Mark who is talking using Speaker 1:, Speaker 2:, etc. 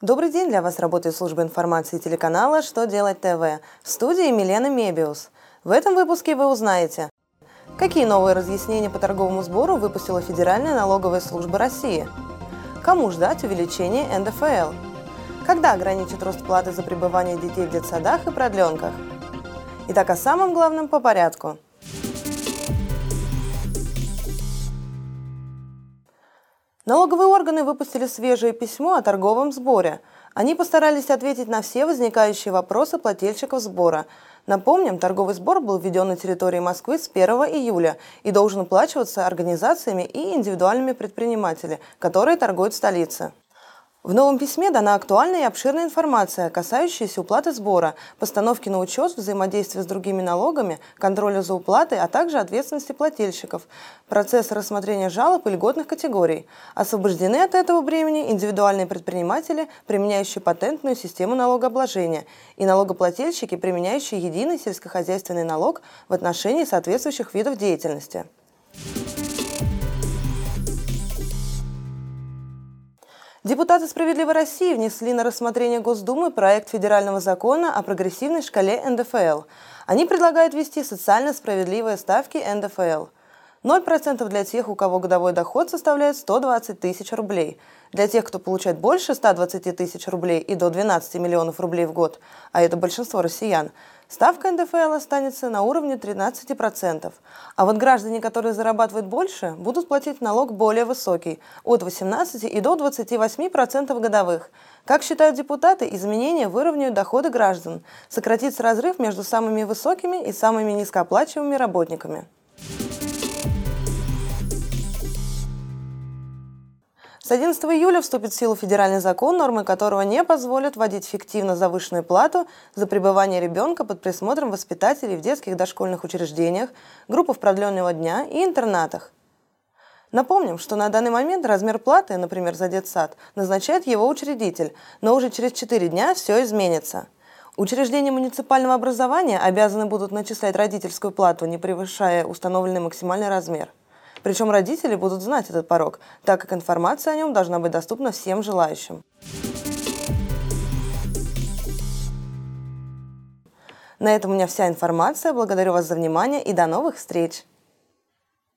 Speaker 1: Добрый день, для вас работает служба информации телеканала «Что делать ТВ» в студии Милена Мебиус. В этом выпуске вы узнаете, какие новые разъяснения по торговому сбору выпустила Федеральная налоговая служба России, кому ждать увеличения НДФЛ, когда ограничат рост платы за пребывание детей в детсадах и продленках. Итак, о самом главном по порядку – Налоговые органы выпустили свежее письмо о торговом сборе. Они постарались ответить на все возникающие вопросы плательщиков сбора. Напомним, торговый сбор был введен на территории Москвы с 1 июля и должен уплачиваться организациями и индивидуальными предпринимателями, которые торгуют в столице. В новом письме дана актуальная и обширная информация, касающаяся уплаты сбора, постановки на учет, взаимодействия с другими налогами, контроля за уплатой, а также ответственности плательщиков, процесс рассмотрения жалоб и льготных категорий. Освобождены от этого бремени индивидуальные предприниматели, применяющие патентную систему налогообложения, и налогоплательщики, применяющие единый сельскохозяйственный налог в отношении соответствующих видов деятельности. Депутаты «Справедливой России» внесли на рассмотрение Госдумы проект федерального закона о прогрессивной шкале НДФЛ. Они предлагают ввести социально справедливые ставки НДФЛ. 0% для тех, у кого годовой доход составляет 120 тысяч рублей. Для тех, кто получает больше 120 тысяч рублей и до 12 миллионов рублей в год, а это большинство россиян, ставка НДФЛ останется на уровне 13%. А вот граждане, которые зарабатывают больше, будут платить налог более высокий – от 18 и до 28% годовых. Как считают депутаты, изменения выровняют доходы граждан, сократится разрыв между самыми высокими и самыми низкооплачиваемыми работниками. С 11 июля вступит в силу федеральный закон, нормы которого не позволят вводить фиктивно завышенную плату за пребывание ребенка под присмотром воспитателей в детских дошкольных учреждениях, группах продленного дня и интернатах. Напомним, что на данный момент размер платы, например, за детсад, назначает его учредитель, но уже через 4 дня все изменится. Учреждения муниципального образования обязаны будут начислять родительскую плату, не превышая установленный максимальный размер. Причем родители будут знать этот порог, так как информация о нем должна быть доступна всем желающим. На этом у меня вся информация. Благодарю вас за внимание и до новых встреч!